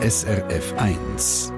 SRF 1.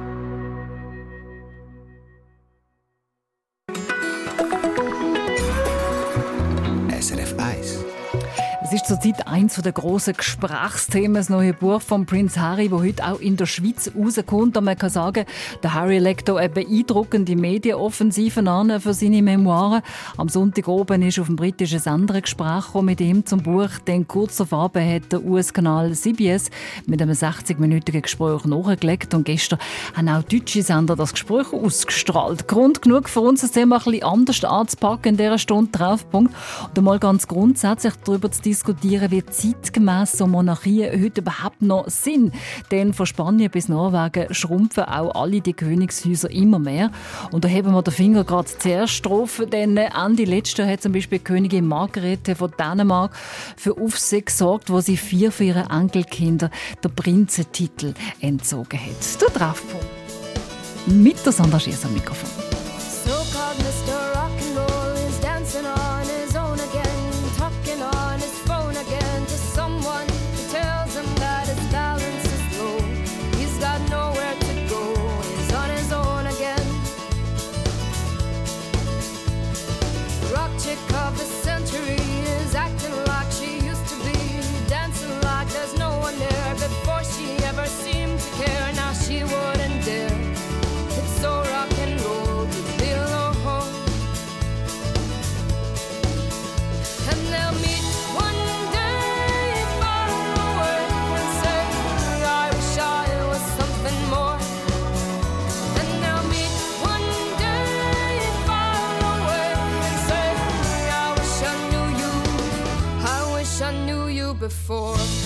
zurzeit eins der grossen Gesprächsthemen, das neue Buch von Prince Harry, das heute auch in der Schweiz rauskommt. Und man kann sagen, der Harry legt hier eine beeindruckende Medienoffensive an für seine Memoiren. Am Sonntag oben ist auf dem britischen Sender ein Gespräch mit ihm zum Buch. Dann kurz darauf hat der US-Kanal CBS mit einem 60-minütigen Gespräch nachgelegt. Und gestern haben auch deutsche Sender das Gespräch ausgestrahlt. Grund genug für uns, das Thema ein bisschen anders anzupacken in dieser Stunde Treffpunkt. Und einmal ganz grundsätzlich darüber zu diskutieren, diskutieren, wie zeitgemäß so Monarchien heute überhaupt noch sind. Denn von Spanien bis Norwegen schrumpfen auch alle die Königshäuser immer mehr. Und da heben wir den Finger gerade zuerst drauf, denn Ende letzter hat zum Beispiel Königin Margarete von Dänemark für Aufsehen gesorgt, wo sie vier von ihren Enkelkindern den Prinzentitel entzogen hat. Der Treffpunkt. Mit der Sandra Schiess am Mikrofon. Before.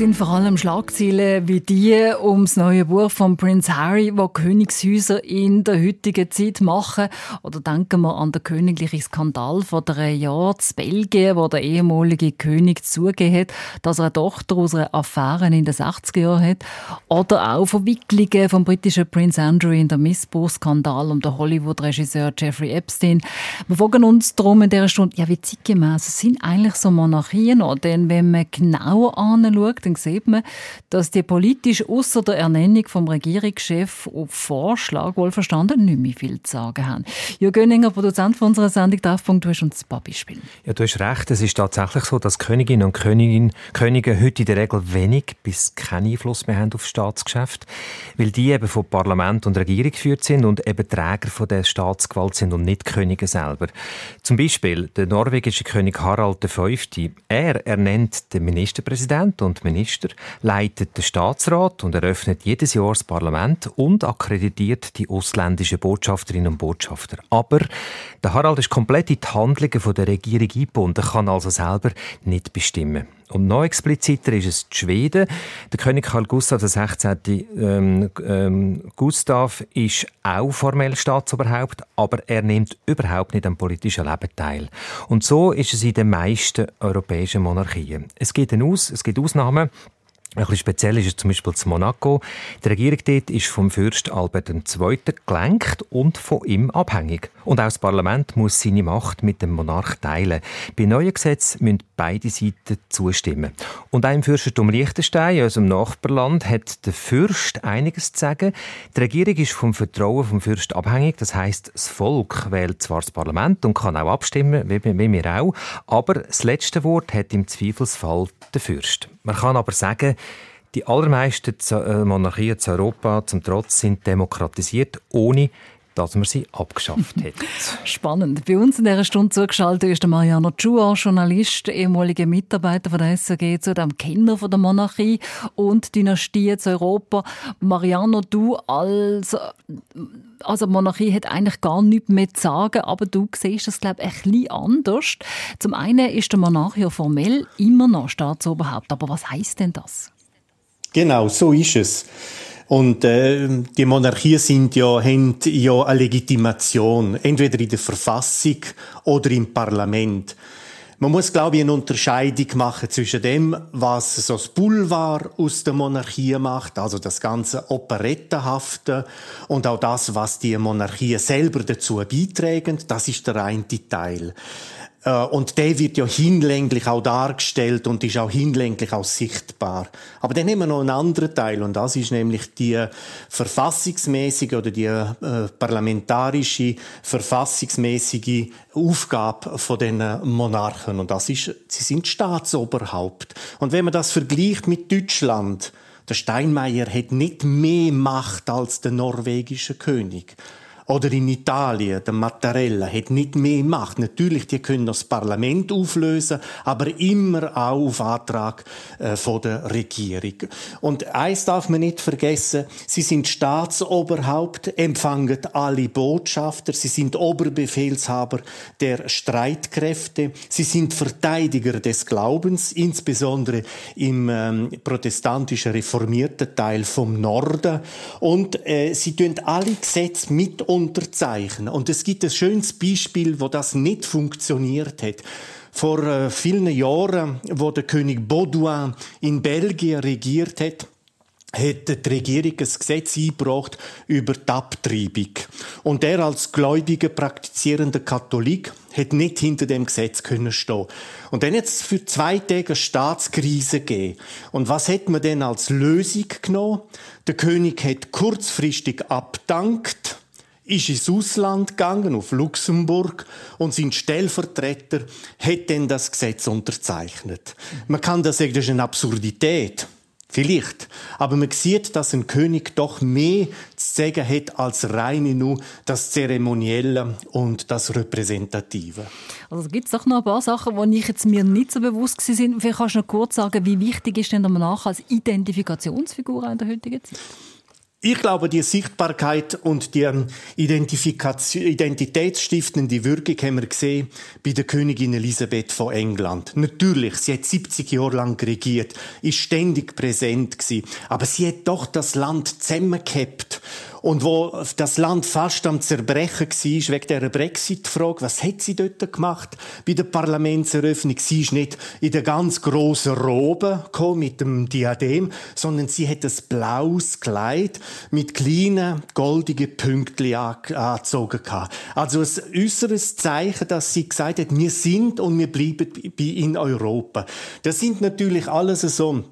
Sind vor allem Schlagzeilen wie die ums neue Buch von Prince Harry, wo Königshäuser in der heutigen Zeit machen. Oder denken wir an den königlichen Skandal vor drei Jahren in Belgien, wo der ehemalige König zugegeben hat, dass er eine Tochter aus einer Affäre in den 60er Jahren hat. Oder auch Verwicklungen vom britischen Prince Andrew in der Missbrauchsskandal um den Hollywood-Regisseur Jeffrey Epstein. Wir fragen uns darum in dieser Stunde, ja, wie zeitgemäß sind eigentlich so Monarchien? Denn wenn man genauer anschaut, dann sieht man, dass die politisch außer der Ernennung vom Regierungschef auf Vorschlag wohlverstanden nicht mehr viel zu sagen haben. Jürgen Gönninger, Produzent von unserer Sendung «Treffpunkt», du hast uns ein paar Beispiele. Ja, du hast recht. Es ist tatsächlich so, dass Königinnen und Königin, Könige heute in der Regel wenig bis keinen Einfluss mehr haben auf Staatsgeschäft, weil die eben von Parlament und Regierung geführt sind und eben Träger von der Staatsgewalt sind und nicht Könige selber. Zum Beispiel der norwegische König Harald V. Er ernennt den Ministerpräsident und Minister, leitet den Staatsrat und eröffnet jedes Jahr das Parlament und akkreditiert die ausländischen Botschafterinnen und Botschafter. Aber der Harald ist komplett in die Handlungen der Regierung eingebunden, kann also selber nicht bestimmen. Und noch expliziter ist es die Schweden. Der König Karl Gustav XVI. Ähm, ähm, Gustav ist auch formell Staatsoberhaupt, aber er nimmt überhaupt nicht am politischen Leben teil. Und so ist es in den meisten europäischen Monarchien. Es gibt, Aus, es gibt Ausnahmen. Ein bisschen speziell ist es zum Beispiel zu Monaco. Die Regierung dort ist vom Fürst Albert II. gelenkt und von ihm abhängig. Und auch das Parlament muss seine Macht mit dem Monarch teilen. Bei neuen Gesetzen müssen beide Seiten zustimmen. Und auch im Fürstentum Liechtenstein, unserem Nachbarland, hat der Fürst einiges zu sagen. Die Regierung ist vom Vertrauen vom Fürst abhängig. Das heißt, das Volk wählt zwar das Parlament und kann auch abstimmen, wie, wie wir auch, aber das letzte Wort hat im Zweifelsfall der Fürst. Man kann aber sagen, die allermeisten äh, Monarchien zu Europa zum Trotz sind demokratisiert, ohne dass man sie abgeschafft hat. Spannend. Bei uns in dieser Stunde zugeschaltet ist der Mariano Chua, Journalist, ehemaliger Mitarbeiter von der SRG, zu dem Kenner von der Monarchie und Dynastie zu Europa. Mariano, du als also die Monarchie hat eigentlich gar nichts mehr zu sagen, aber du siehst das, glaube ich, ein bisschen anders. Zum einen ist der Monarch ja formell immer noch Staatsoberhaupt, aber was heißt denn das? Genau, so ist es. Und äh, die Monarchien sind ja, haben ja eine Legitimation, entweder in der Verfassung oder im Parlament. Man muss, glaube ich, eine Unterscheidung machen zwischen dem, was so das Boulevard aus der Monarchie macht, also das ganze Operettenhafte, und auch das, was die Monarchie selber dazu beitragen. Das ist der eine Teil. Äh, und der wird ja hinlänglich auch dargestellt und ist auch hinlänglich auch sichtbar. Aber dann haben wir noch einen anderen Teil und das ist nämlich die verfassungsmäßige oder die äh, parlamentarische verfassungsmäßige Aufgabe von den Monarchen und das ist, sie sind Staatsoberhaupt. Und wenn man das vergleicht mit Deutschland, der Steinmeier hat nicht mehr Macht als der norwegische König. Oder in Italien, der Mattarella hat nicht mehr Macht. Natürlich, die können das Parlament auflösen, aber immer auch auf Antrag äh, der Regierung. Und eins darf man nicht vergessen, sie sind Staatsoberhaupt, empfangen alle Botschafter, sie sind Oberbefehlshaber der Streitkräfte, sie sind Verteidiger des Glaubens, insbesondere im ähm, protestantischen reformierten Teil vom Norden. Und äh, sie tun alle Gesetze mit unterzeichnen. Und es gibt ein schönes Beispiel, wo das nicht funktioniert hat. Vor äh, vielen Jahren, wo der König Baudouin in Belgien regiert hat, hat die Regierung ein Gesetz eingebracht über die Abtreibung. Und er als gläubiger, praktizierender Katholik hat nicht hinter dem Gesetz stehen. Und dann jetzt für zwei Tage eine Staatskrise gegeben. Und was hat man denn als Lösung genommen? Der König hat kurzfristig abdankt ist ins Ausland gegangen, auf Luxemburg, und sein Stellvertreter hat dann das Gesetz unterzeichnet. Man kann das sagen, das ist eine Absurdität. Vielleicht. Aber man sieht, dass ein König doch mehr zu sagen hat als reine nur das Zeremonielle und das Repräsentative. Also gibt es doch noch ein paar Sachen, die ich jetzt mir nicht so bewusst sind. Vielleicht kannst du noch kurz sagen, wie wichtig ist denn der Monarch als Identifikationsfigur in der heutigen Zeit? Ich glaube, die Sichtbarkeit und die ähm, Identifikation, identitätsstiftende Wirkung haben wir gesehen bei der Königin Elisabeth von England. Natürlich, sie hat 70 Jahre lang regiert, ist ständig präsent gewesen, aber sie hat doch das Land zusammengehabt und wo das Land fast am Zerbrechen war, wegen dieser Brexit-Frage, was hat sie dort gemacht bei der Parlamentseröffnung? Sie ist nicht in der ganz grossen Robe gekommen, mit dem Diadem, sondern sie hat ein blaues Kleid mit kleinen, goldigen Pünktchen angezogen Also ein äußeres Zeichen, dass sie gesagt hat, wir sind und wir bleiben in Europa. Das sind natürlich alles so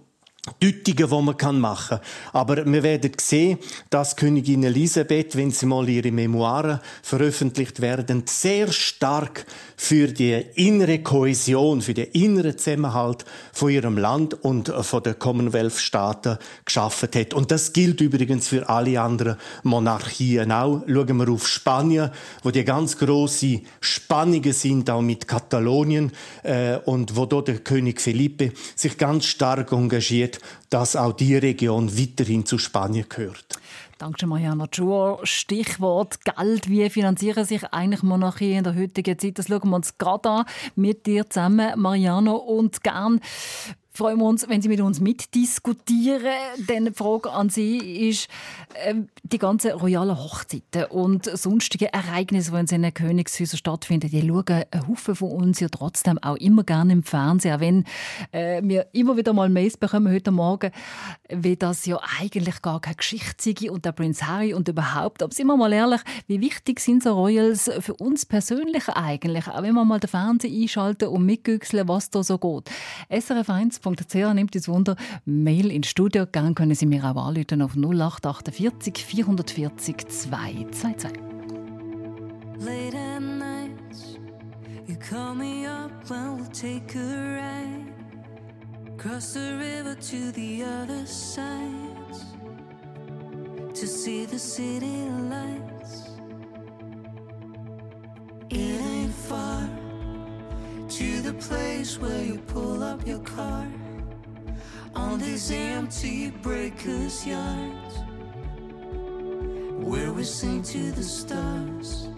Deutungen, die man machen kann. Aber wir werden sehen, dass Königin Elisabeth, wenn sie mal ihre Memoiren veröffentlicht werden, sehr stark für die innere Kohäsion, für den inneren Zusammenhalt von ihrem Land und von den Commonwealth-Staaten geschaffen hat. Und das gilt übrigens für alle anderen Monarchien auch. Schauen wir auf Spanien, wo die ganz große Spannungen sind, auch mit Katalonien, äh, und wo dort der König Felipe sich ganz stark engagiert, dass auch die Region weiterhin zu Spanien gehört. Danke, Mariana Schur. Stichwort Geld. Wie finanzieren sich eigentlich Monarchien in der heutigen Zeit? Das schauen wir uns gerade an mit dir zusammen, Mariano. Und gern freuen wir uns, wenn Sie mit uns mitdiskutieren. Denn die Frage an Sie ist, äh, die ganzen royalen Hochzeiten und sonstige Ereignisse, die in den Königshäusern stattfinden, die schauen ein Haufen von uns ja trotzdem auch immer gerne im Fernsehen, auch wenn äh, wir immer wieder mal Mails bekommen heute Morgen, wie das ja eigentlich gar keine Geschichte sei und der Prinz Harry und überhaupt. Aber sind wir mal ehrlich, wie wichtig sind so Royals für uns persönlich eigentlich? Auch wenn wir mal den Fernseher einschalten und mitgüchseln, was da so geht. SRF 1 www.ch nimmt uns Wunder. Mail ins Studio. Gerne können Sie mir auch anrufen auf 0848 440 222. Late at nights, you call me up and we'll take a ride. Cross the river to the other side to see the city lights. It ain't far to the place where you pull up your car on these empty breakers' yards where we sing to the stars.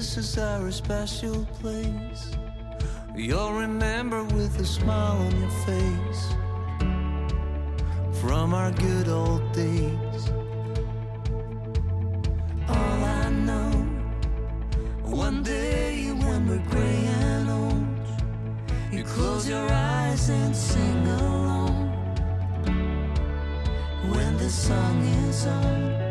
This is our special place. You'll remember with a smile on your face from our good old days. All I know, one day when we're gray and old, you close your eyes and sing along when the song is on.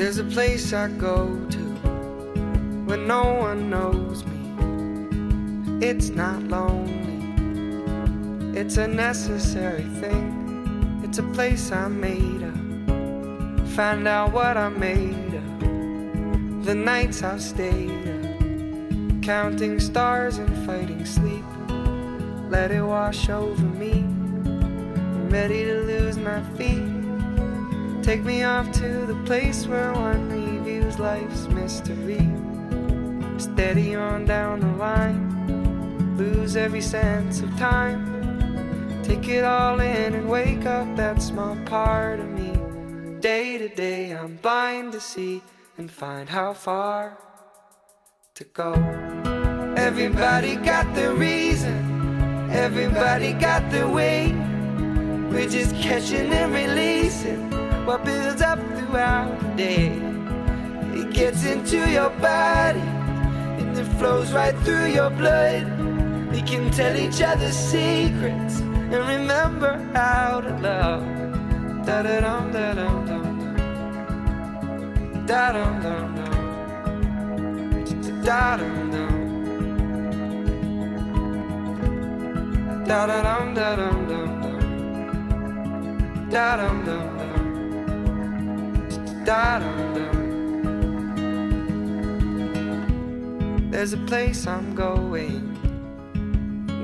There's a place I go to when no one knows me. It's not lonely, it's a necessary thing. It's a place I made up. Find out what I made of, the nights I've stayed up. counting stars and fighting sleep. Let it wash over me. I'm ready to lose my feet. Take me off to the place where one reviews life's mystery. Steady on down the line, lose every sense of time. Take it all in and wake up that small part of me. Day to day, I'm blind to see and find how far to go. Everybody got the reason, everybody got the way. We're just catching and releasing what builds up throughout the day. It gets into your body and it flows right through your blood. We can tell each other secrets and remember how to love. Da da dum da dum dum. Da dum dum dum. Da dum dum. Da da dum da dum dum dum. Da dum dum. There's a place I'm going.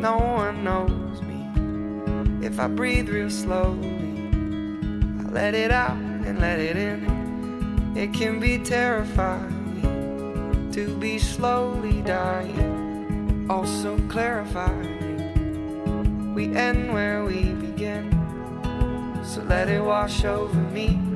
No one knows me. If I breathe real slowly, I let it out and let it in. It can be terrifying to be slowly dying, also clarifying. We end where we begin, so let it wash over me.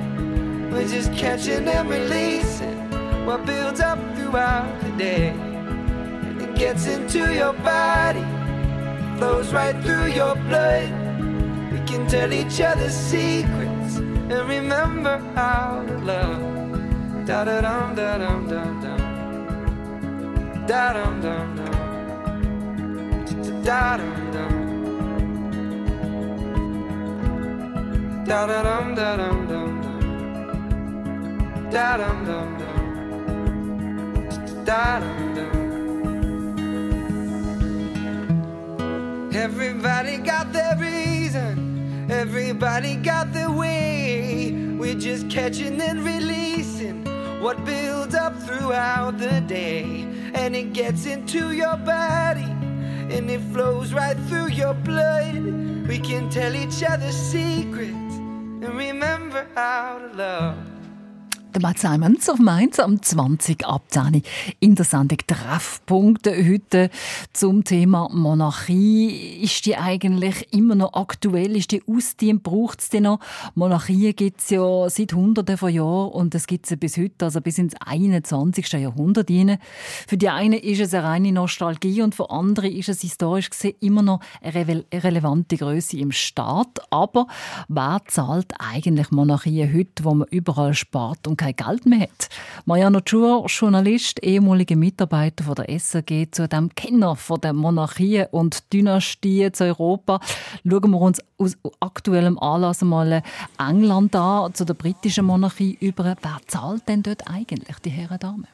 We're just catching and releasing what builds up throughout the day. And it gets into your body, flows right through your blood. We can tell each other secrets and remember how to love. Da da dum da dum dum dum. Da dum dum dum. Da dum dum. Da da dum da dum dum dum. Da dum dum. Da dum dum. Everybody got their reason. Everybody got their way. We're just catching and releasing what builds up throughout the day. And it gets into your body and it flows right through your blood. We can tell each other secrets and remember how to love. Der Matt Simons auf Mainz am 20 ab 10 in der Sendung Treffpunkte heute zum Thema Monarchie. Ist die eigentlich immer noch aktuell? Ist die ausdient? Braucht es die noch? Monarchien gibt es ja seit Hunderten von Jahren und es gibt sie bis heute, also bis ins 21. Jahrhundert hinein. Für die einen ist es eine reine Nostalgie und für andere ist es historisch gesehen immer noch eine rele- relevante Größe im Staat. Aber wer zahlt eigentlich Monarchien heute, wo man überall spart und kein Geld mehr hat? Mariano Tschur, Journalist, ehemaliger Mitarbeiter von der SAG, zu dem Kenner von der Monarchien und Dynastien zu Europa. Schauen wir uns aus aktuellem Anlass mal England an, zu der britischen Monarchie über. Wer zahlt denn dort eigentlich, die Herren Damen?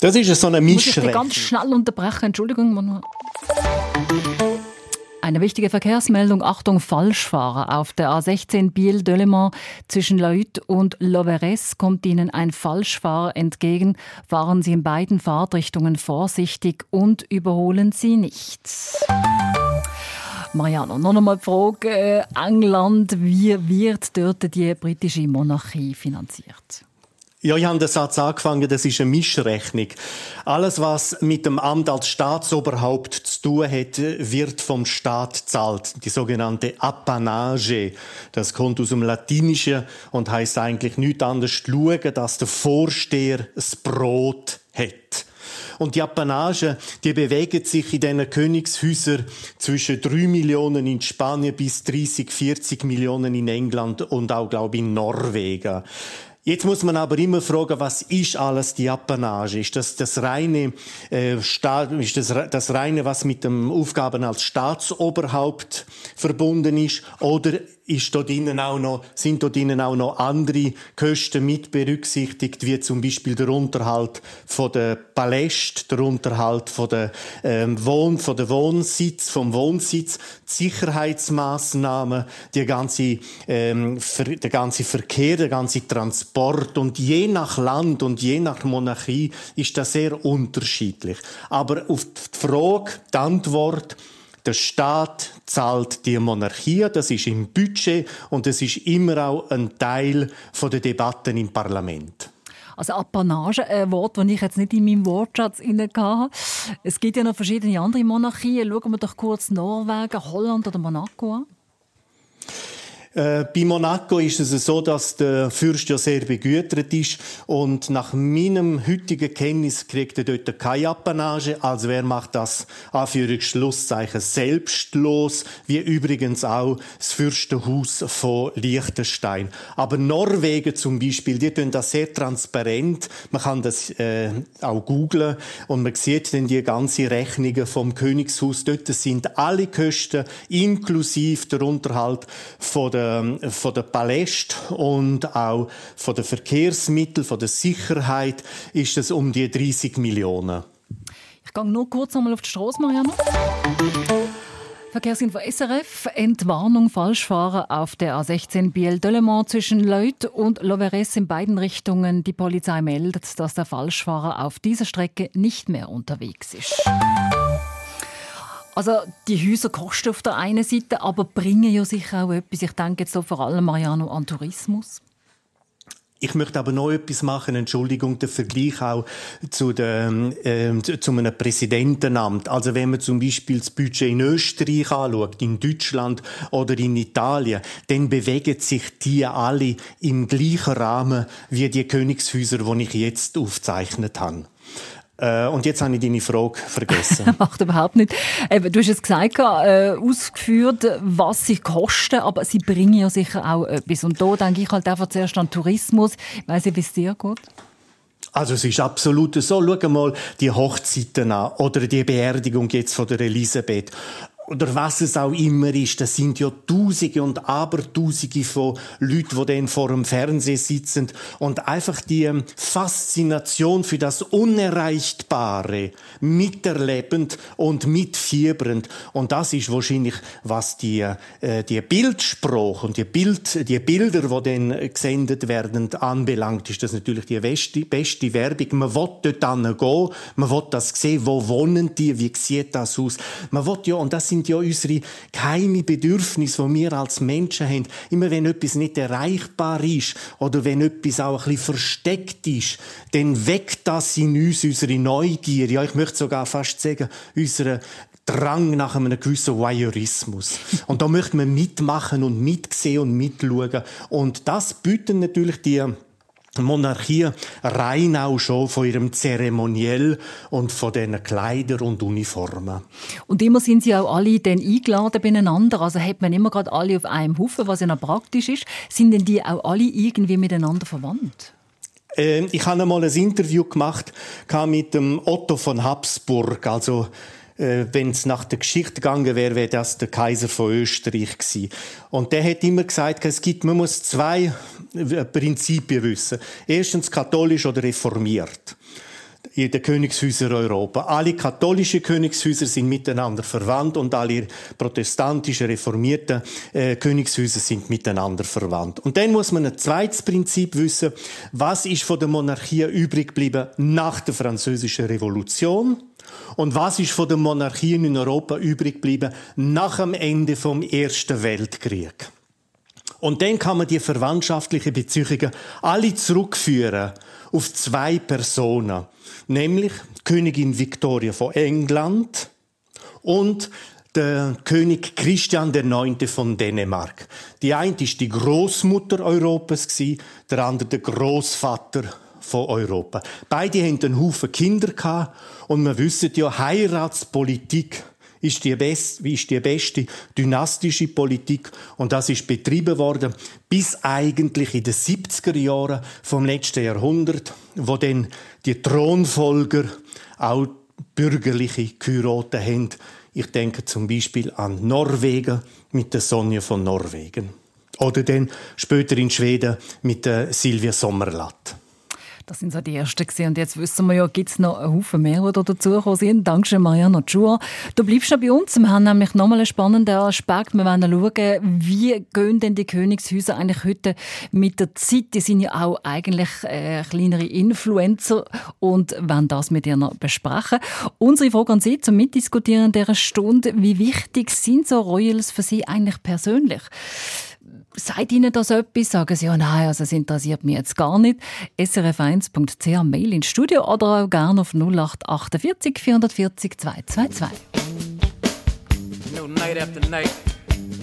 Das ist so eine Muss ich dich Mischrechnung. ganz schnell unterbrechen? Entschuldigung. Manu. Eine wichtige Verkehrsmeldung. Achtung, Falschfahrer. Auf der A16 Biel-Dölemont zwischen Laüt und Loveres kommt Ihnen ein Falschfahrer entgegen. Fahren Sie in beiden Fahrtrichtungen vorsichtig und überholen Sie nicht. Mariano, noch einmal die Frage. äh, England, wie wird dort die britische Monarchie finanziert? Ja, ich habe den Satz angefangen, das ist eine Mischrechnung. Alles, was mit dem Amt als Staatsoberhaupt zu tun hat, wird vom Staat zahlt. Die sogenannte Apanage. Das kommt aus dem Latinischen und heißt eigentlich nichts anderes schauen, dass der Vorsteher das Brot hat. Und die Apanage, die bewegen sich in diesen Königshäusern zwischen 3 Millionen in Spanien bis 30, 40 Millionen in England und auch, glaube ich, in Norwegen. Jetzt muss man aber immer fragen, was ist alles die Apanage? Ist das das reine, äh, Staat, ist das, das reine, was mit dem Aufgaben als Staatsoberhaupt verbunden ist? Oder ist dort innen auch noch, sind dort innen auch noch andere Kosten mit berücksichtigt, wie zum Beispiel der Unterhalt von der Paläste, der Unterhalt von der ähm, Wohn, von der Wohnsitz, vom Wohnsitz, die Sicherheitsmaßnahmen, die ganze, ähm, der ganze Verkehr, der ganze Transport und je nach Land und je nach Monarchie ist das sehr unterschiedlich. Aber auf die Frage, die Antwort der Staat zahlt die Monarchie, das ist im Budget und es ist immer auch ein Teil der Debatten im Parlament. Also Apanage, ein Wort, das ich jetzt nicht in meinem Wortschatz hatte. Es gibt ja noch verschiedene andere Monarchien. Schauen wir doch kurz Norwegen, Holland oder Monaco an. Äh, bei Monaco ist es so, dass der Fürst ja sehr begütert ist und nach meinem heutigen Kenntnis kriegt er dort keine Apanage. Also wer macht das Anführungsschlusszeichen selbstlos, wie übrigens auch das Fürstenhaus von Liechtenstein. Aber Norwegen zum Beispiel, die tun das sehr transparent. Man kann das äh, auch googlen und man sieht dann die ganze Rechnungen vom Königshaus. Dort sind alle Kosten inklusive der Unterhalt von der ähm, von der Paläste und auch von den Verkehrsmitteln, von der Sicherheit ist es um die 30 Millionen. Ich gehe nur kurz einmal auf die Straße, Marianne. Verkehrsinfo SRF, Entwarnung Falschfahrer auf der A16 Biel-Döllemont zwischen Leut und Loveres in beiden Richtungen. Die Polizei meldet, dass der Falschfahrer auf dieser Strecke nicht mehr unterwegs ist. Also die Häuser kosten auf der einen Seite, aber bringen ja sicher auch etwas. Ich denke jetzt so vor allem, Mariano, an Tourismus. Ich möchte aber noch etwas machen, Entschuldigung, der Vergleich auch zu, der, äh, zu einem Präsidentenamt. Also wenn man zum Beispiel das Budget in Österreich anschaut, in Deutschland oder in Italien, dann bewegen sich die alle im gleichen Rahmen wie die Königshäuser, die ich jetzt aufgezeichnet habe. Äh, und jetzt habe ich deine Frage vergessen. Macht überhaupt nicht. Du hast es gesagt, äh, ausgeführt, was sie kosten, aber sie bringen ja sicher auch etwas. Und da denke ich halt einfach zuerst an Tourismus. Ich weiss nicht, wie es dir geht. Also es ist absolut so. Schau mal die Hochzeiten an oder die Beerdigung jetzt von der Elisabeth oder was es auch immer ist, das sind ja Tausende und Abertausende von Leuten, die dann vor dem Fernsehen sitzen und einfach die ähm, Faszination für das Unerreichtbare miterlebend und mitfiebernd. Und das ist wahrscheinlich, was die, äh, die Bildsprache und die, Bild, die Bilder, die dann gesendet werden, anbelangt, ist das natürlich die beste, beste Werbung. Man will dort gehen, man will das sehen, wo wohnen die, wie sieht das aus. Man will ja, und das sind sind ja unsere geheime Bedürfnisse, die wir als Menschen haben. Immer wenn etwas nicht erreichbar ist oder wenn etwas auch ein bisschen versteckt ist, dann weckt das in uns unsere Neugier. Ja, ich möchte sogar fast sagen, unsere Drang nach einem gewissen Voyeurismus. Und da möchte man mitmachen und mitsehen und mitschauen. Und das bieten natürlich die Monarchie rein auch schon von ihrem Zeremoniell und von den Kleidern und Uniformen. Und immer sind sie auch alle dann eingeladen beieinander. Also hat man immer gerade alle auf einem Haufen, was ja noch praktisch ist. Sind denn die auch alle irgendwie miteinander verwandt? Ähm, ich habe einmal ein Interview gemacht mit dem Otto von Habsburg, also äh, wenn es nach der Geschichte gegangen wäre, wäre das der Kaiser von Österreich gewesen. Und der hat immer gesagt, es gibt, man muss zwei äh, Prinzipien wissen. Erstens katholisch oder reformiert in den Königshäusern Europa. Alle katholischen Königshäuser sind miteinander verwandt und alle protestantischen, reformierten äh, Königshäuser sind miteinander verwandt. Und dann muss man ein zweites Prinzip wissen. Was ist von der Monarchie übrig geblieben nach der französischen Revolution? Und was ist von den Monarchien in Europa übrig geblieben nach dem Ende vom Ersten Weltkrieg? Und dann kann man die verwandtschaftlichen Beziehungen alle zurückführen auf zwei Personen, nämlich Königin Victoria von England und der König Christian IX. von Dänemark. Die eine ist die Großmutter Europas der andere der Großvater von Europa. Beide hatten einen Haufen Kinder und wir wissen ja, Heiratspolitik ist die, best, ist die beste dynastische Politik und das ist betrieben worden bis eigentlich in den 70er Jahren vom letzten Jahrhundert, wo dann die Thronfolger auch bürgerliche geheiratet haben. Ich denke zum Beispiel an Norwegen mit der Sonja von Norwegen. Oder dann später in Schweden mit der Silvia Sommerlath. Das sind so die ersten gewesen. Und jetzt wissen wir ja, gibt es noch einen Haufen mehr, die dazugekommen sind. Dankeschön, Mariana Tschur. Du bleibst noch bei uns. Wir haben nämlich nochmal einen spannenden Aspekt. Wir wollen schauen, wie gehen denn die Königshäuser eigentlich heute mit der Zeit? Die sind ja auch eigentlich äh, kleinere Influencer und wollen das mit dir noch besprechen. Unsere Frage an Sie zum Mitdiskutieren dieser Stunde. Wie wichtig sind so Royals für Sie eigentlich persönlich? Sagt Ihnen das etwas? Sagen Sie, ja, nein, also das interessiert mich jetzt gar nicht. srf1.ch Mail ins Studio oder auch gerne auf 0848 440 222. You know, night after night,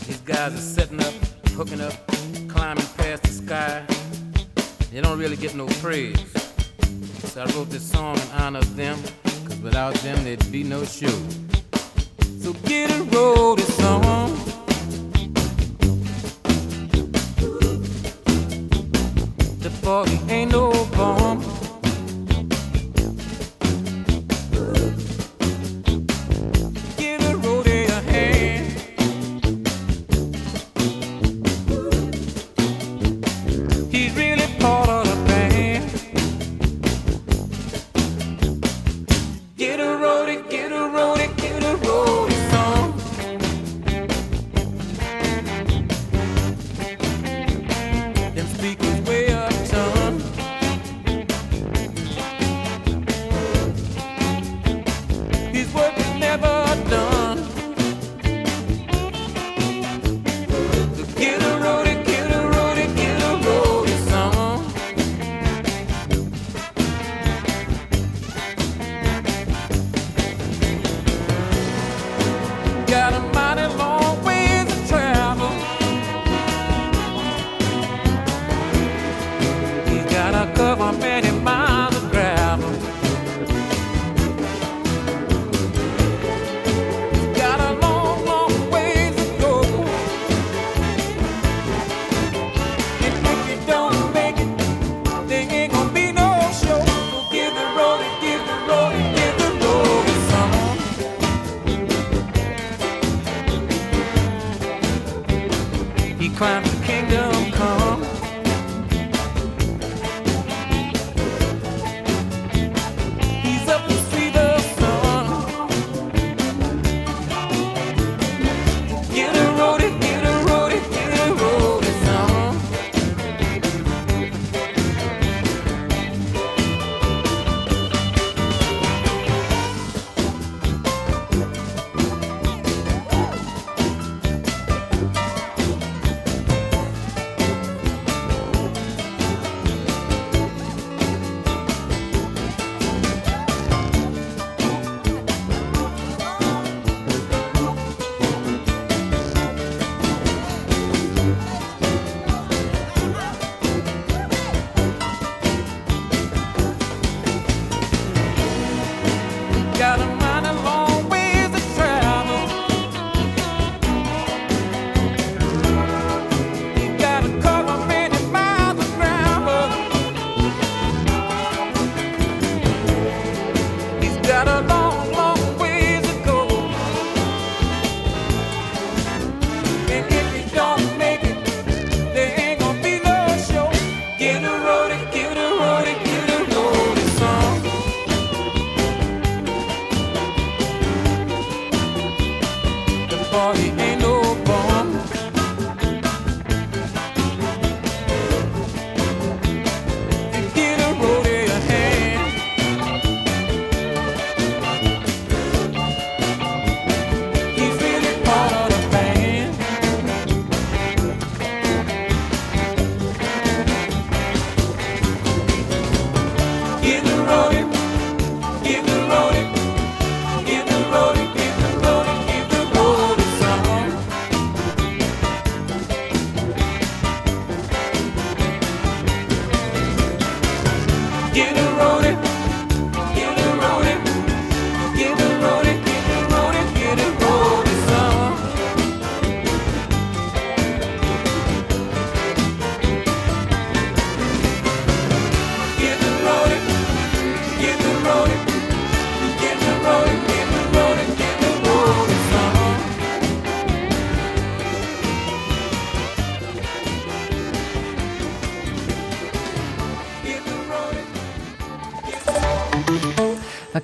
these guys are setting up, hooking up, climbing past the sky. They don't really get no praise. So I wrote this song in honor of them, cause without them there'd be no show. So get a roll this song. The bogey ain't no bomb.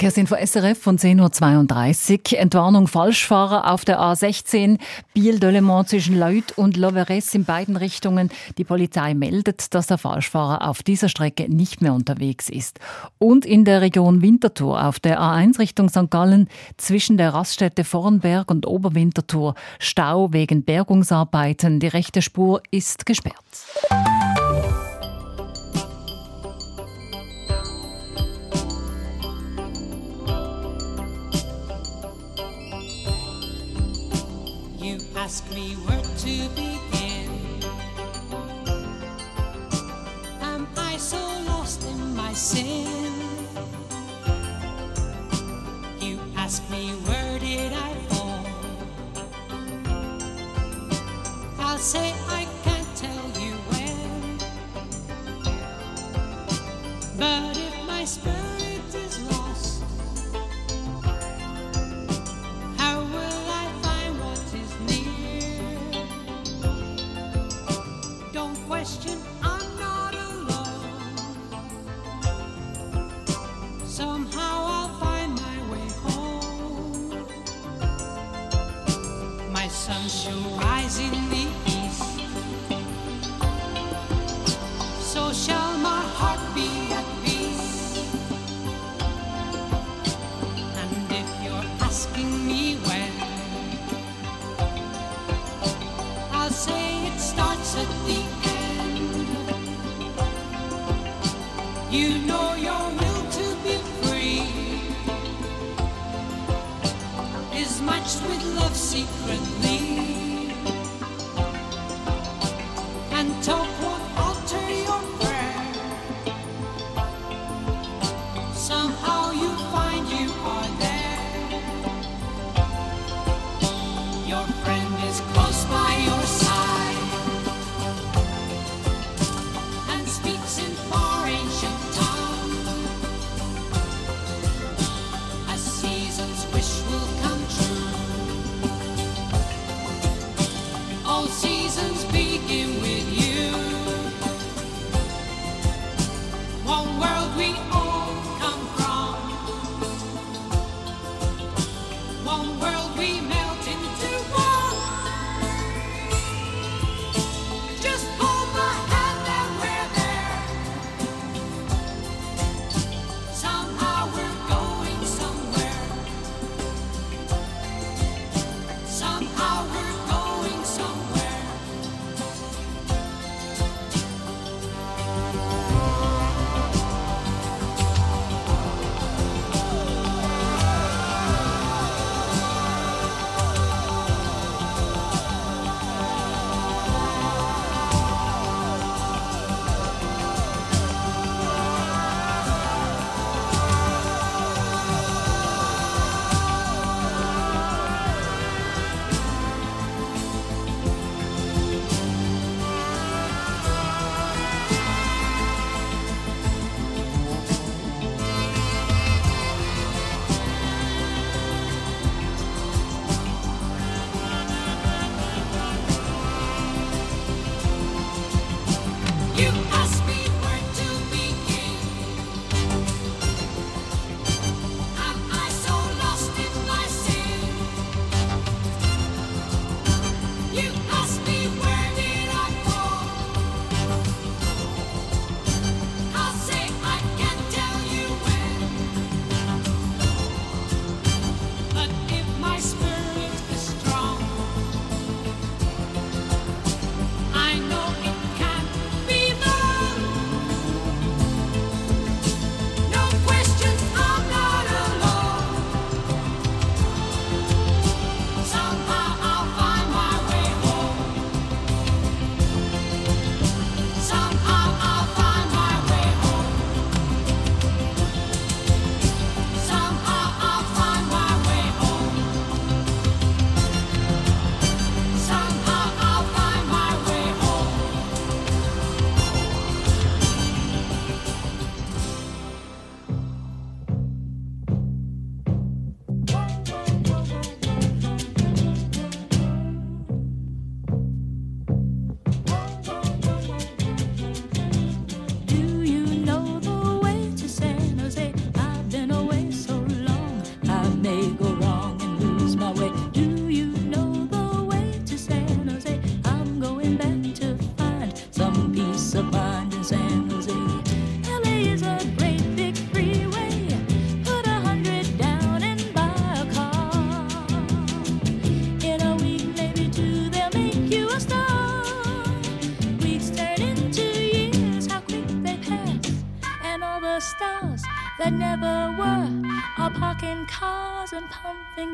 Verkehrsinfo SRF von 10.32 Uhr. Entwarnung Falschfahrer auf der A16 Biel-Delemont zwischen Leut und Loveres in beiden Richtungen. Die Polizei meldet, dass der Falschfahrer auf dieser Strecke nicht mehr unterwegs ist. Und in der Region Winterthur auf der A1 Richtung St. Gallen zwischen der Raststätte Vornberg und Oberwinterthur Stau wegen Bergungsarbeiten. Die rechte Spur ist gesperrt. Ask me where to begin.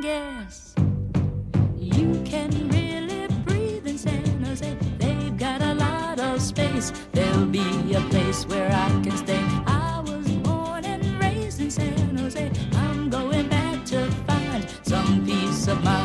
Gas. You can really breathe in San Jose. They've got a lot of space. There'll be a place where I can stay. I was born and raised in San Jose. I'm going back to find some peace of mind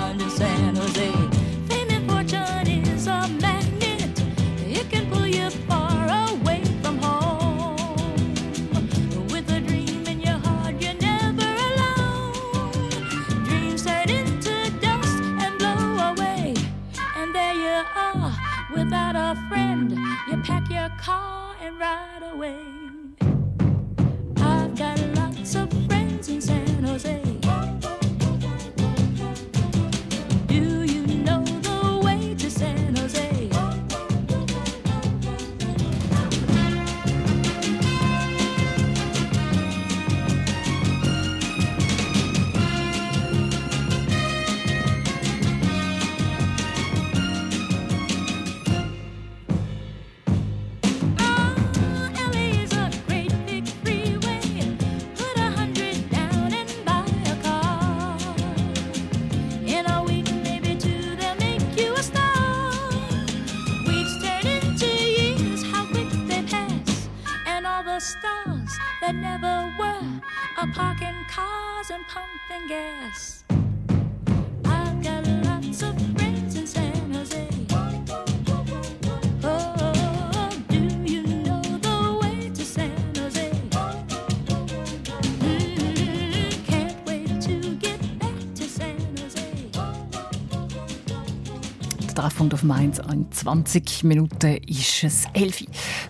Treffpunkt auf Mainz in 20 Minuten ist es 11.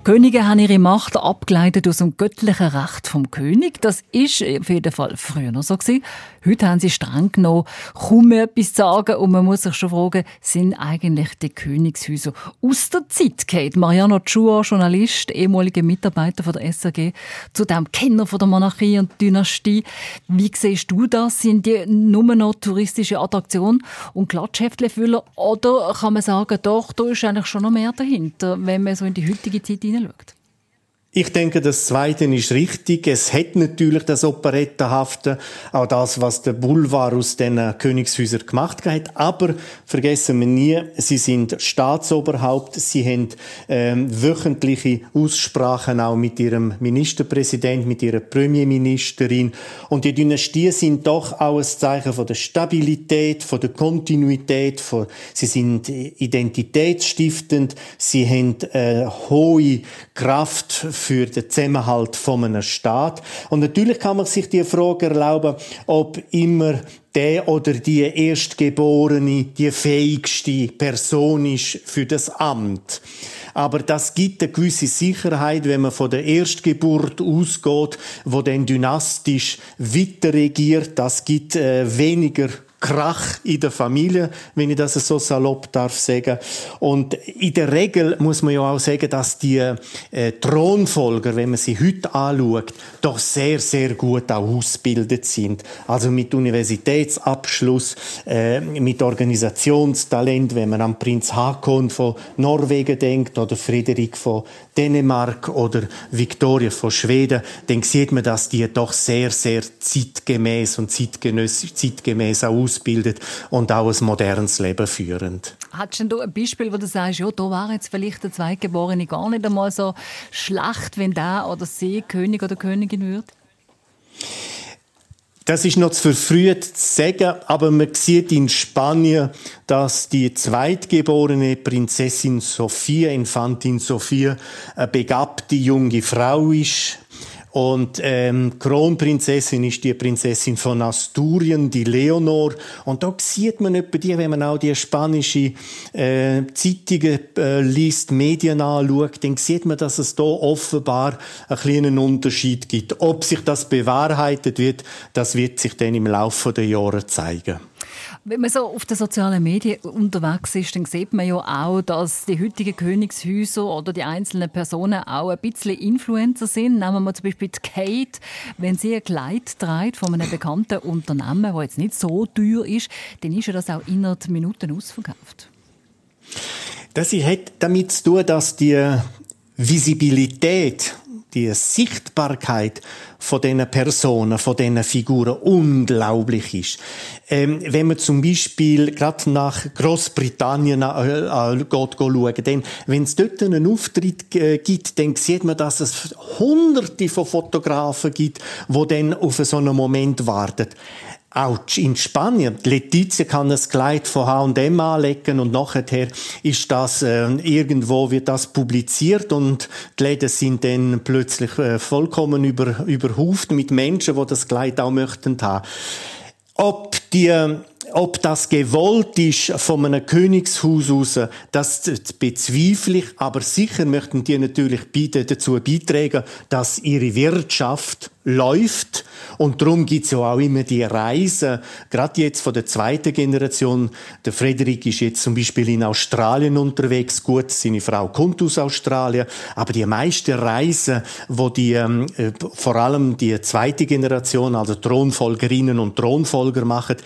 Könige haben ihre Macht abgeleitet aus dem göttlichen Recht vom König. Das ist auf jeden Fall früher noch so gewesen. Heute haben sie streng genommen kaum mehr etwas zu sagen und man muss sich schon fragen, sind eigentlich die Königshäuser aus der Zeit gefallen? Mariano Chua, Journalist, ehemaliger Mitarbeiter von der SRG, zudem Kenner von der Monarchie und Dynastie. Wie siehst du das? Sind die nur noch touristische Attraktion und Klatschheftle oder kann man sagen, doch, da ist eigentlich schon noch mehr dahinter, wenn man so in die heutige Zeit hineinschaut? Ich denke, das Zweite ist richtig. Es hat natürlich das Operettenhafte, auch das, was der Boulevard aus den Königshäusern gemacht hat. Aber vergessen wir nie, sie sind Staatsoberhaupt. Sie haben ähm, wöchentliche Aussprachen auch mit ihrem Ministerpräsident, mit ihrer Premierministerin. Und die Dynastien sind doch auch ein Zeichen von der Stabilität, von der Kontinuität. Von, sie sind identitätsstiftend. Sie haben äh, hohe Kraft für den Zusammenhalt von einem Staat. Und natürlich kann man sich die Frage erlauben, ob immer der oder die Erstgeborene die fähigste Person ist für das Amt. Aber das gibt eine gewisse Sicherheit, wenn man von der Erstgeburt ausgeht, wo dann dynastisch weiter regiert. Das gibt äh, weniger Krach in der Familie, wenn ich das so salopp darf sagen. Und in der Regel muss man ja auch sagen, dass die äh, Thronfolger, wenn man sie heute anschaut, doch sehr, sehr gut auch ausgebildet sind. Also mit Universitätsabschluss, äh, mit Organisationstalent, wenn man an Prinz Hakon von Norwegen denkt oder Friedrich von Dänemark oder Victoria von Schweden, dann sieht man, dass die doch sehr, sehr zeitgemäß und zeitgenössisch, zeitgemäß auch ausbildet und auch ein modernes Leben führen. Hast du denn ein Beispiel, wo du sagst, ja, da war jetzt vielleicht der Zweitgeborene gar nicht einmal so schlecht, wenn der oder sie König oder Königin wird? Das ist noch zu verfrüht zu sagen, aber man sieht in Spanien, dass die zweitgeborene Prinzessin Sophia, Infantin Sophia, eine begabte junge Frau ist. Und ähm, Kronprinzessin ist die Prinzessin von Asturien, die Leonor. Und da sieht man etwa die, wenn man auch die spanische äh, Zeitungen äh, liest, Medien anschaut, dann sieht man, dass es da offenbar einen kleinen Unterschied gibt. Ob sich das bewahrheitet wird, das wird sich dann im Laufe der Jahre zeigen. Wenn man so auf den sozialen Medien unterwegs ist, dann sieht man ja auch, dass die heutigen Königshäuser oder die einzelnen Personen auch ein bisschen Influencer sind. Nehmen wir mal zum Beispiel die Kate. Wenn sie ein Kleid trägt von einem bekannten Unternehmen, das jetzt nicht so teuer ist, dann ist ja das auch innerhalb Minuten ausverkauft. Das hat damit zu tun, dass die Visibilität die Sichtbarkeit von diesen Personen, von diesen Figuren unglaublich ist. Ähm, wenn man zum Beispiel gerade nach Großbritannien äh, äh, geht, schauen, dann, wenn es dort einen Auftritt äh, gibt, dann sieht man, dass es hunderte von Fotografen gibt, die dann auf so einen Moment warten. Auch in Spanien, Letizia kann ein Kleid von H&M anlegen und nachher ist das äh, irgendwo wird das publiziert und die Läden sind dann plötzlich äh, vollkommen über, überhauft mit Menschen, die das Kleid auch möchten haben. Ob die ob das gewollt ist von einem Königshaus aus, das bezweifle ich, aber sicher möchten die natürlich dazu beitragen, dass ihre Wirtschaft läuft. Und darum gibt's ja auch immer die Reisen, gerade jetzt von der zweiten Generation. Der Frederik ist jetzt zum Beispiel in Australien unterwegs. Gut, seine Frau kommt aus Australien. Aber die meisten Reisen, wo die, ähm, äh, vor allem die zweite Generation, also Thronfolgerinnen und Thronfolger machen,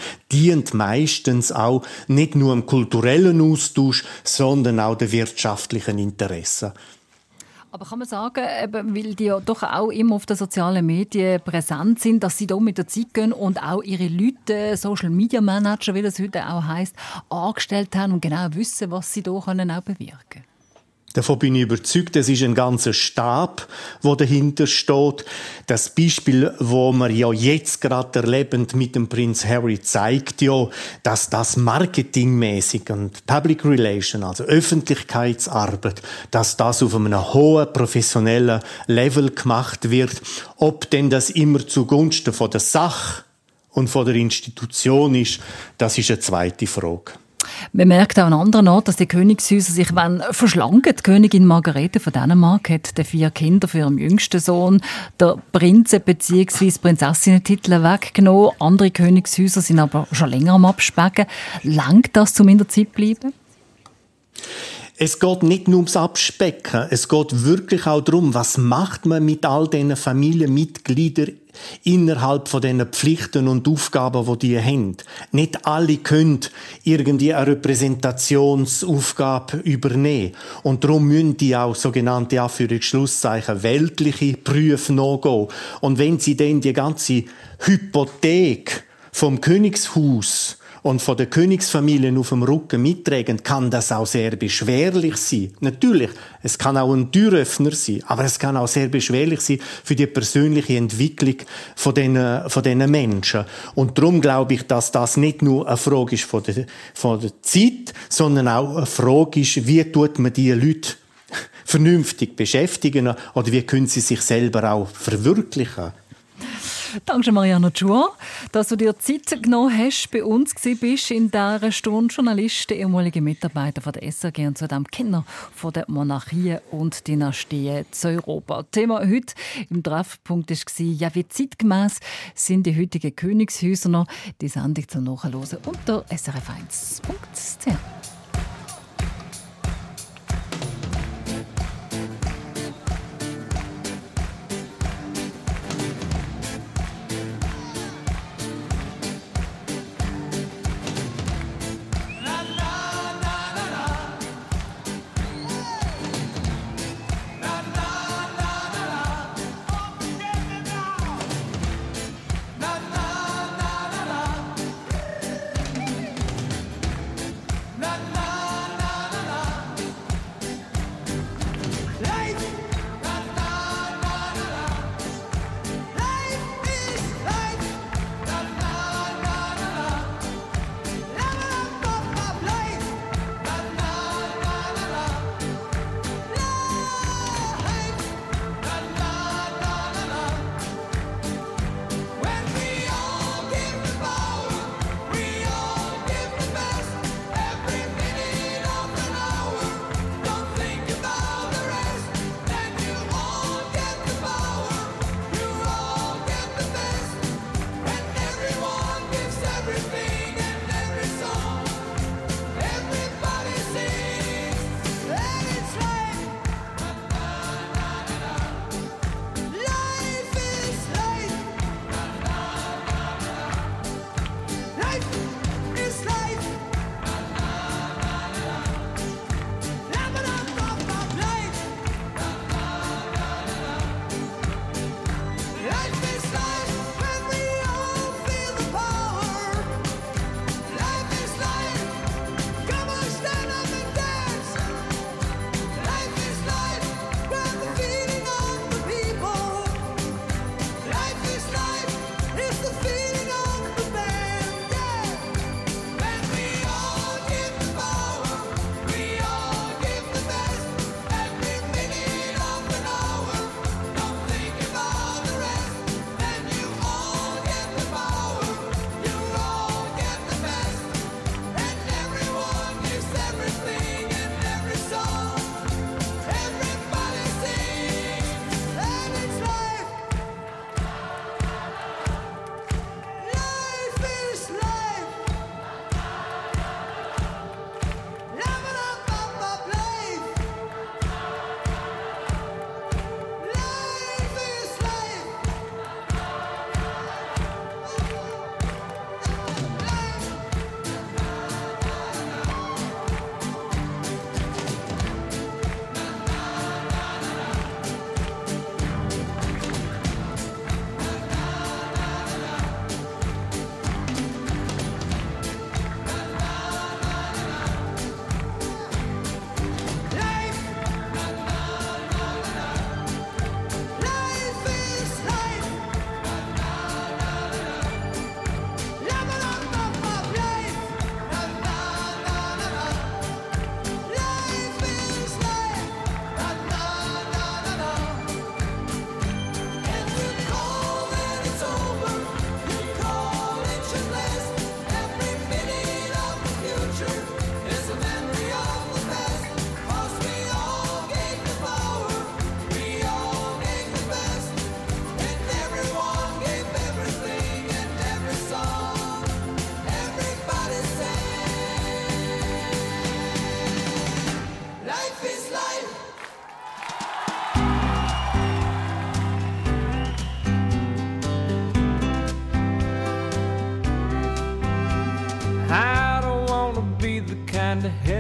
dient meistens auch nicht nur im kulturellen Austausch, sondern auch der wirtschaftlichen Interessen. Aber kann man sagen, weil die ja doch auch immer auf den sozialen Medien präsent sind, dass sie da mit der Zeit gehen und auch ihre Leute, Social Media Manager, wie das heute auch heißt, angestellt haben und genau wissen, was sie da können auch bewirken können? Davon bin ich überzeugt, es ist ein ganzer Stab, wo dahinter steht. Das Beispiel, wo wir ja jetzt gerade erleben mit dem Prinz Harry, zeigt ja, dass das marketingmäßig und Public Relation, also Öffentlichkeitsarbeit, dass das auf einem hohen professionellen Level gemacht wird. Ob denn das immer zugunsten von der Sache und von der Institution ist, das ist eine zweite Frage. Man merkt auch an anderen Orten, dass die Königshäuser sich wenn verschlanken. Die Königin Margarete von Dänemark hat die vier Kinder für ihren jüngsten Sohn der Prinzen bzw. Prinzessinnen-Titel weggenommen. Andere Königshäuser sind aber schon länger am Abspecken. Langt das, zum in der Zeit bleiben? Es geht nicht nur ums Abspecken, es geht wirklich auch darum, was macht man mit all diesen Familienmitgliedern innerhalb von diesen Pflichten und Aufgaben, die die haben. Nicht alle können irgendwie eine Repräsentationsaufgabe übernehmen. Und darum müssen die auch sogenannte Anführungsschlusszeichen weltliche Prüfe nachgehen. Und wenn sie dann die ganze Hypothek vom Königshaus und von der Königsfamilie auf dem Rücken mittragen, kann das auch sehr beschwerlich sein. Natürlich, es kann auch ein Türöffner sein, aber es kann auch sehr beschwerlich sein für die persönliche Entwicklung von diesen, von diesen Menschen. Und darum glaube ich, dass das nicht nur eine Frage ist von der, von der Zeit, sondern auch eine Frage ist, wie tut man diese Leute vernünftig beschäftigen oder wie können sie sich selber auch verwirklichen. Danke, Mariano Chua, dass du dir Zeit genommen hast, bei uns bist in dieser Stunde Journalist, ehemalige Mitarbeiter von der SAG und zudem Kenner von der Monarchie und Dynastie zu Europa. Thema heute im Treffpunkt war, ja, wie zeitgemäß sind die heutigen Königshäuser noch? Die Sendung zum Nachhören unter srf1.ch.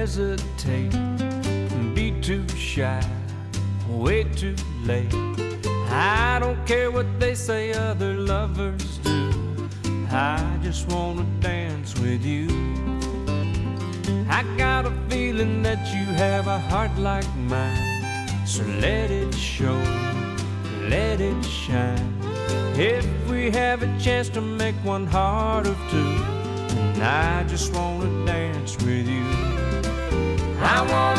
hesitate and be too shy, way too late. I don't care what they say other lovers do. I just wanna dance with you. I got a feeling that you have a heart like mine. So let it show, let it shine. If we have a chance to make one heart of two, and I just wanna dance with you. I wanna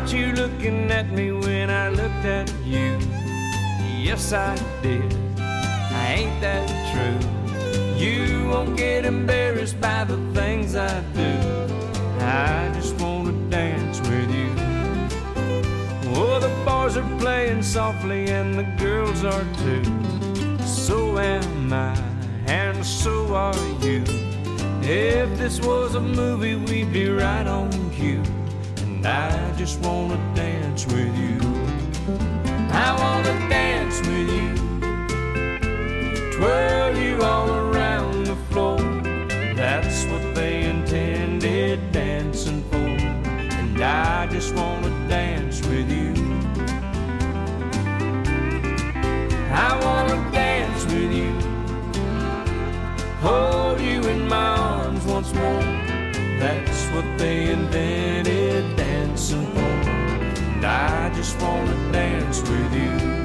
caught you looking at me when I looked at you. Yes, I did. I Ain't that true? You won't get embarrassed by the things I do. I just wanna dance with you. Oh, the boys are playing softly and the girls are too. So am I, and so are you. If this was a movie, we'd be right on cue. I just wanna dance with you. I wanna dance with you. Twirl you all around the floor. That's what they intended dancing for. And I just wanna dance with you. I wanna dance with you. Hold you in my arms once more. That's what they invented dancing for. And I just wanna dance with you.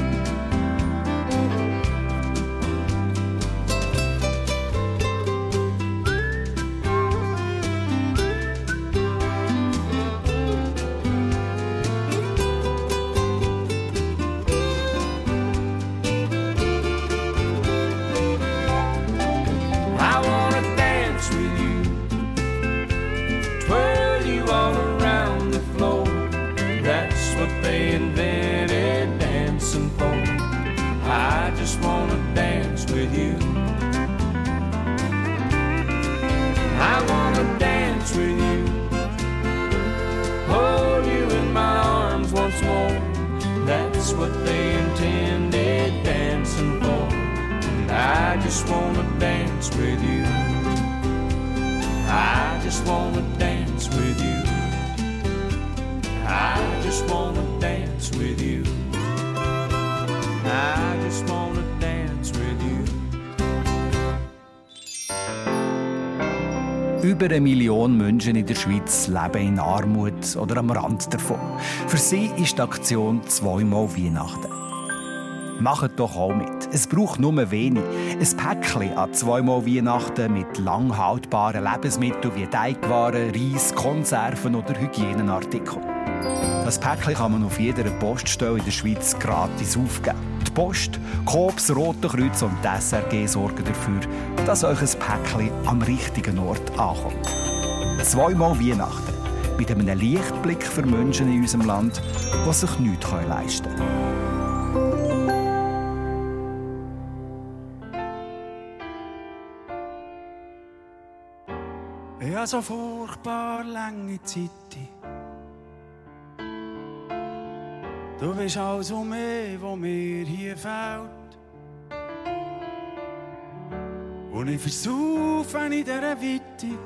Eine Million Menschen in der Schweiz leben in Armut oder am Rand davon. Für sie ist die Aktion zweimal Weihnachten. Macht doch auch mit. Es braucht nur wenig. Ein Päckchen an zweimal Weihnachten mit lang haltbaren Lebensmitteln wie Teigwaren, Reis, Konserven oder Hygienenartikeln. Das Päckchen kann man auf jeder Poststelle in der Schweiz gratis aufgeben. Post, Koops, Rote Kreuz und die SRG sorgen dafür, dass euch ein Päckchen am richtigen Ort ankommt. Zweimal Weihnachten. Mit einem Lichtblick für Menschen in unserem Land, die sich nichts leisten können. Habe so furchtbar lange Zeit. Du bist also mehr, wo mir hier fehlt. Und ich versaufe in dieser Weite.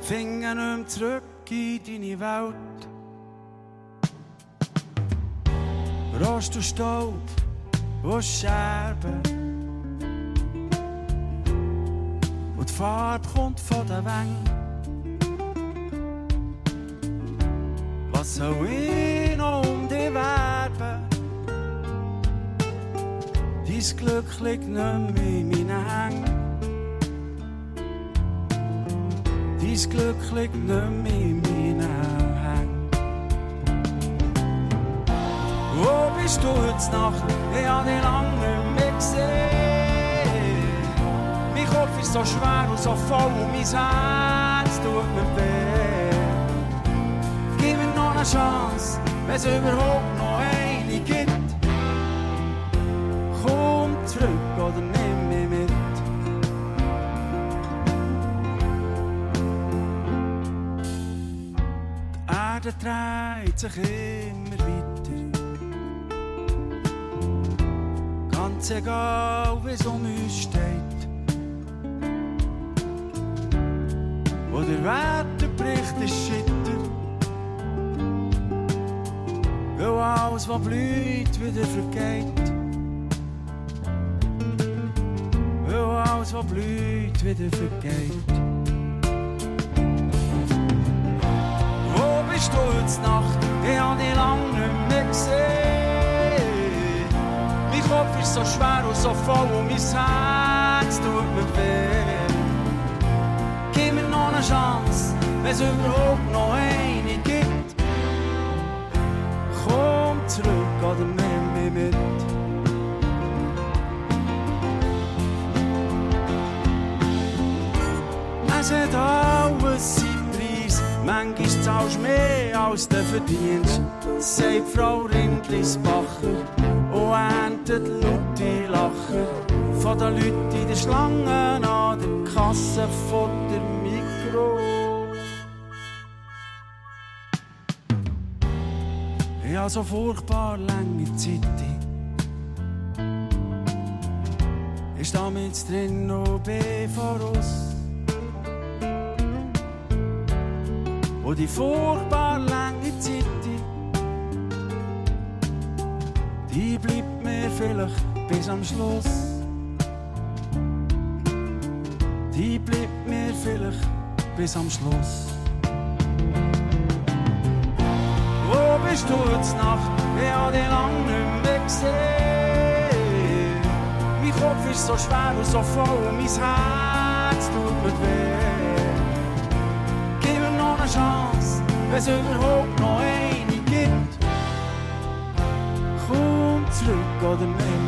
Finger nicht mehr zurück in deine Welt. Rost und Staub und Scherben. Und die Farbe kommt von den Wängen. Ich noch um dich werben? Dein Glück liegt nicht mehr in meinen Hängen. Dein Glück liegt nicht mehr in meinen Hängen. Wo bist du heute Nacht? Ich habe dich lange nicht mehr gesehen. Kopf ist so schwer und so voll und mein Herz tut mir weh. Eine Chance, wenn es überhaupt noch eine gibt. Komm zurück oder nimm mich mit. Die Erde dreht sich immer weiter. Ganz egal, wie es um uns steht. Wo der was blüht, wieder vergeht. Weil alles, was blüht, wieder vergeht. Wo bist du heute Nacht? Ich hab dich lang nicht mehr gesehen. Mein Kopf ist so schwer und so voll und mein Herz tut mir weh. Gib mir noch eine Chance, wenn es überhaupt noch eine zurück oder nimm mich mit. Es hat alles seinen Preis, manchmal zahlst du mehr als du verdienst. Sagt Frau Rindlisbacher und erntet laute Lacher von den Leuten in der Schlange an der Kasse von der Mikro. Habe so furchtbar lange Zeit. Ich stehe mit drin und bin voraus. Und die furchtbar lange Zeit, die bleibt mir vielleicht bis am Schluss. Die bleibt mir vielleicht bis am Schluss. Wo bist du jetzt Nacht? Ich hab dich lang nicht mehr gesehen. Mein Kopf ist so schwer und so voll, mein Herz tut mir weh. Gib mir noch eine Chance, wenn es überhaupt noch eine gibt. Komm zurück oder nimm